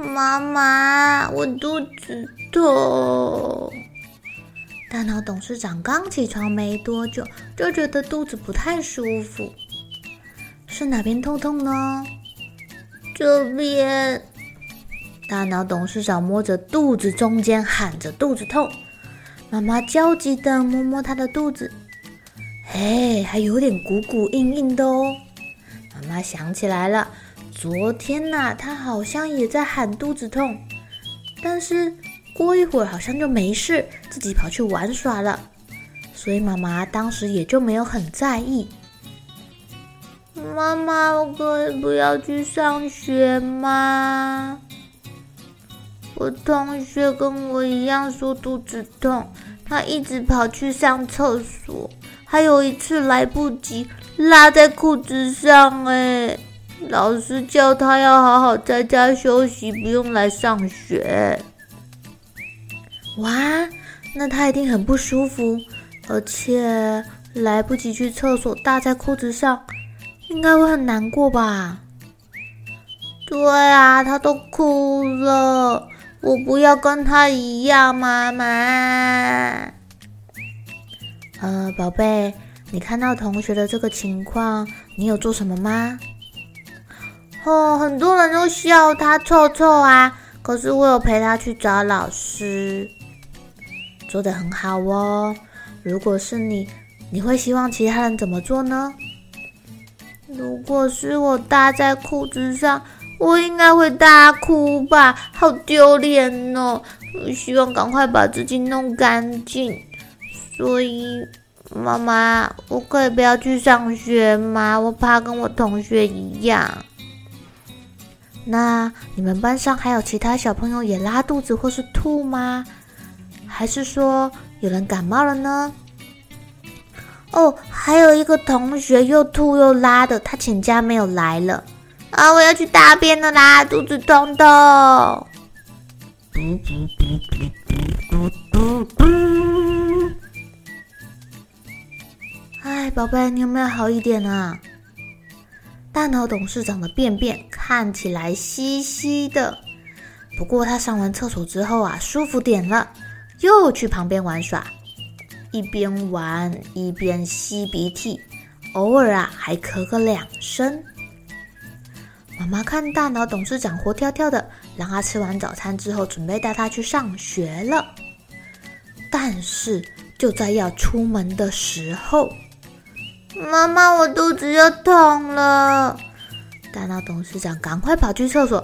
妈妈，我肚子痛。大脑董事长刚起床没多久，就觉得肚子不太舒服。是哪边痛痛呢？这边。大脑董事长摸着肚子中间，喊着肚子痛。妈妈焦急地摸摸他的肚子，嘿，还有点鼓鼓硬硬的哦。妈妈想起来了。昨天呐、啊，他好像也在喊肚子痛，但是过一会儿好像就没事，自己跑去玩耍了，所以妈妈当时也就没有很在意。妈妈，我可以不要去上学吗？我同学跟我一样说肚子痛，他一直跑去上厕所，还有一次来不及拉在裤子上，哎。老师叫他要好好在家休息，不用来上学。哇，那他一定很不舒服，而且来不及去厕所，搭在裤子上，应该会很难过吧？对啊，他都哭了。我不要跟他一样，妈妈。呃，宝贝，你看到同学的这个情况，你有做什么吗？哦，很多人都笑他臭臭啊，可是我有陪他去找老师，做得很好哦。如果是你，你会希望其他人怎么做呢？如果是我搭在裤子上，我应该会大哭吧，好丢脸哦！我希望赶快把自己弄干净。所以，妈妈，我可以不要去上学吗？我怕跟我同学一样。那你们班上还有其他小朋友也拉肚子或是吐吗？还是说有人感冒了呢？哦，还有一个同学又吐又拉的，他请假没有来了。啊，我要去大便了啦，肚子痛痛。哎，宝贝，你有没有好一点啊？大脑董事长的便便看起来稀稀的，不过他上完厕所之后啊，舒服点了，又去旁边玩耍，一边玩一边吸鼻涕，偶尔啊还咳个两声。妈妈看大脑董事长活跳跳的，让他吃完早餐之后，准备带他去上学了。但是就在要出门的时候，妈妈，我肚子又痛了。大脑董事长赶快跑去厕所。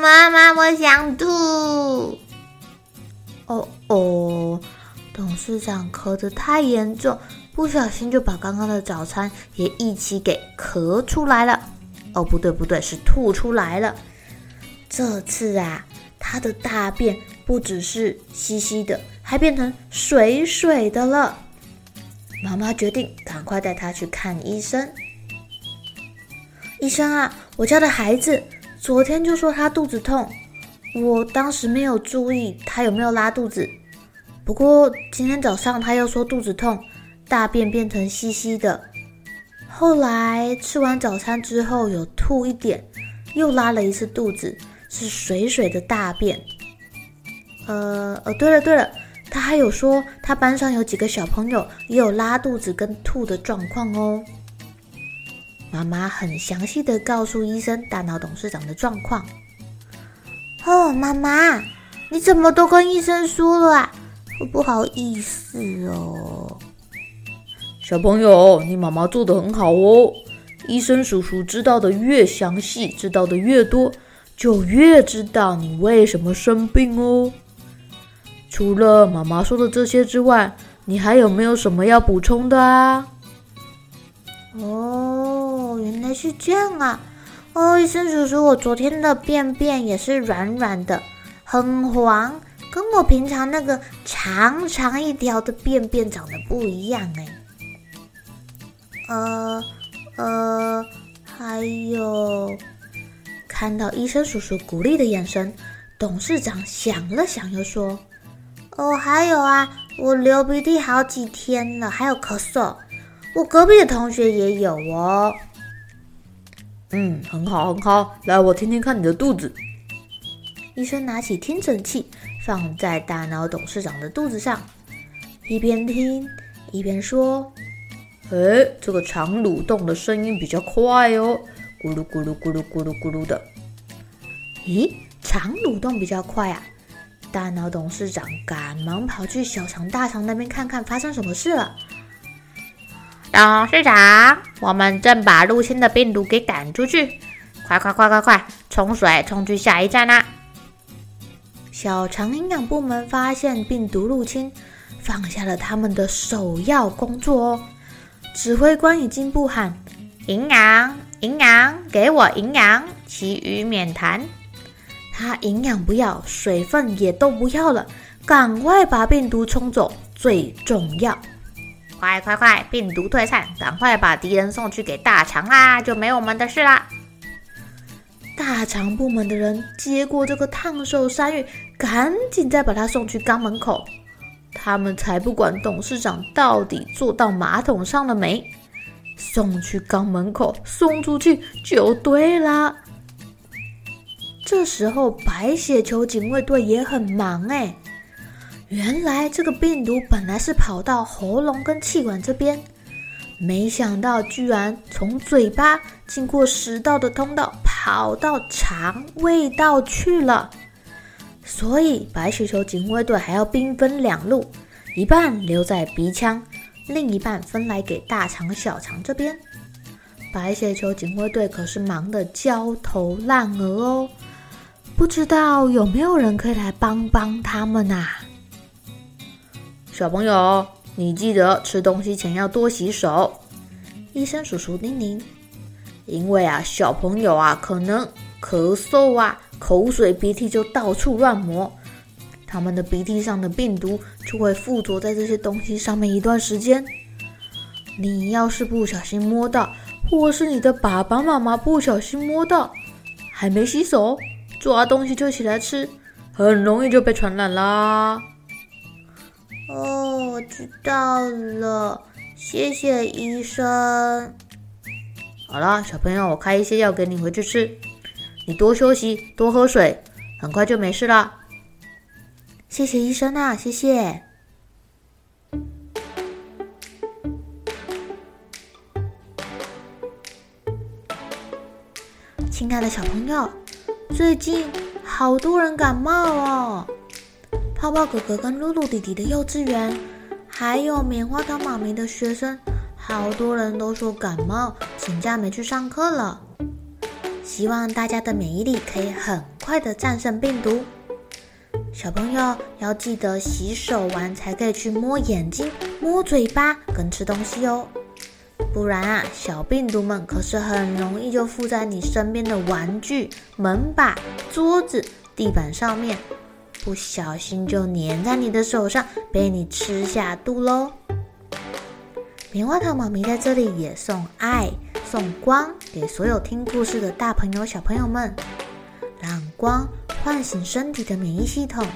妈妈，我想吐。哦哦，董事长咳得太严重，不小心就把刚刚的早餐也一起给咳出来了。哦，不对不对，是吐出来了。这次啊，他的大便。不只是稀稀的，还变成水水的了。妈妈决定赶快带他去看医生。医生啊，我家的孩子昨天就说他肚子痛，我当时没有注意他有没有拉肚子。不过今天早上他又说肚子痛，大便变成稀稀的。后来吃完早餐之后有吐一点，又拉了一次肚子，是水水的大便。呃呃，对了对了，他还有说他班上有几个小朋友也有拉肚子跟吐的状况哦。妈妈很详细的告诉医生大脑董事长的状况。哦，妈妈，你怎么都跟医生说了啊？我不好意思哦。小朋友，你妈妈做得很好哦。医生叔叔知道的越详细，知道的越多，就越知道你为什么生病哦。除了妈妈说的这些之外，你还有没有什么要补充的啊？哦，原来是这样啊！哦，医生叔叔，我昨天的便便也是软软的，很黄，跟我平常那个长长一条的便便长得不一样哎。呃。呃，还有，看到医生叔叔鼓励的眼神，董事长想了想，又说：“哦，还有啊，我流鼻涕好几天了，还有咳嗽，我隔壁的同学也有哦。”嗯，很好，很好，来，我听听看你的肚子。医生拿起听诊器放在大脑董事长的肚子上，一边听一边说。哎，这个肠蠕动的声音比较快哦，咕噜咕噜咕噜咕噜咕噜的。咦，肠蠕动比较快啊！大脑董事长赶忙跑去小肠、大肠那边看看发生什么事了。董事长，我们正把入侵的病毒给赶出去，快快快快快，冲水冲去下一站啦！小肠营养部门发现病毒入侵，放下了他们的首要工作哦。指挥官已经不喊营养，营养，给我营养，其余免谈。他营养不要，水分也都不要了，赶快把病毒冲走最重要。快快快，病毒退散，赶快把敌人送去给大肠啦，就没我们的事啦。大肠部门的人接过这个烫手山芋，赶紧再把它送去肛门口。他们才不管董事长到底坐到马桶上了没，送去肛门口，送出去就对了。这时候，白血球警卫队也很忙哎。原来这个病毒本来是跑到喉咙跟气管这边，没想到居然从嘴巴经过食道的通道跑到肠胃道去了。所以，白血球警卫队还要兵分两路，一半留在鼻腔，另一半分来给大肠、小肠这边。白血球警卫队可是忙得焦头烂额哦，不知道有没有人可以来帮帮他们啊？小朋友，你记得吃东西前要多洗手。医生叔叔叮咛，因为啊，小朋友啊，可能咳嗽啊。口水、鼻涕就到处乱抹，他们的鼻涕上的病毒就会附着在这些东西上面一段时间。你要是不小心摸到，或是你的爸爸妈妈不小心摸到，还没洗手，抓东西就起来吃，很容易就被传染啦。哦，我知道了，谢谢医生。好啦，小朋友，我开一些药给你回去吃。你多休息，多喝水，很快就没事啦。谢谢医生啊，谢谢。亲爱的小朋友，最近好多人感冒哦。泡泡哥哥跟露露弟弟的幼稚园，还有棉花糖妈咪的学生，好多人都说感冒，请假没去上课了。希望大家的免疫力可以很快的战胜病毒。小朋友要记得洗手完才可以去摸眼睛、摸嘴巴跟吃东西哦，不然啊，小病毒们可是很容易就附在你身边的玩具、门把、桌子、地板上面，不小心就粘在你的手上，被你吃下肚喽。棉花糖妈咪在这里也送爱。送光给所有听故事的大朋友、小朋友们，让光唤醒身体的免疫系统，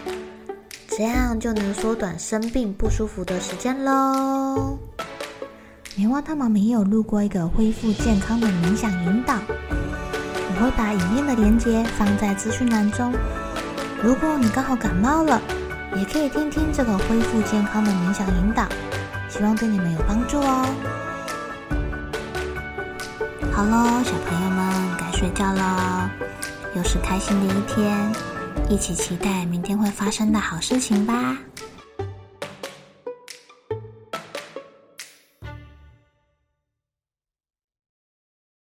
这样就能缩短生病不舒服的时间喽。棉花糖妈咪有录过一个恢复健康的冥想引导，我会把影片的连接放在资讯栏中。如果你刚好感冒了，也可以听听这个恢复健康的冥想引导，希望对你们有帮助哦。好喽，小朋友们该睡觉喽，又是开心的一天，一起期待明天会发生的好事情吧。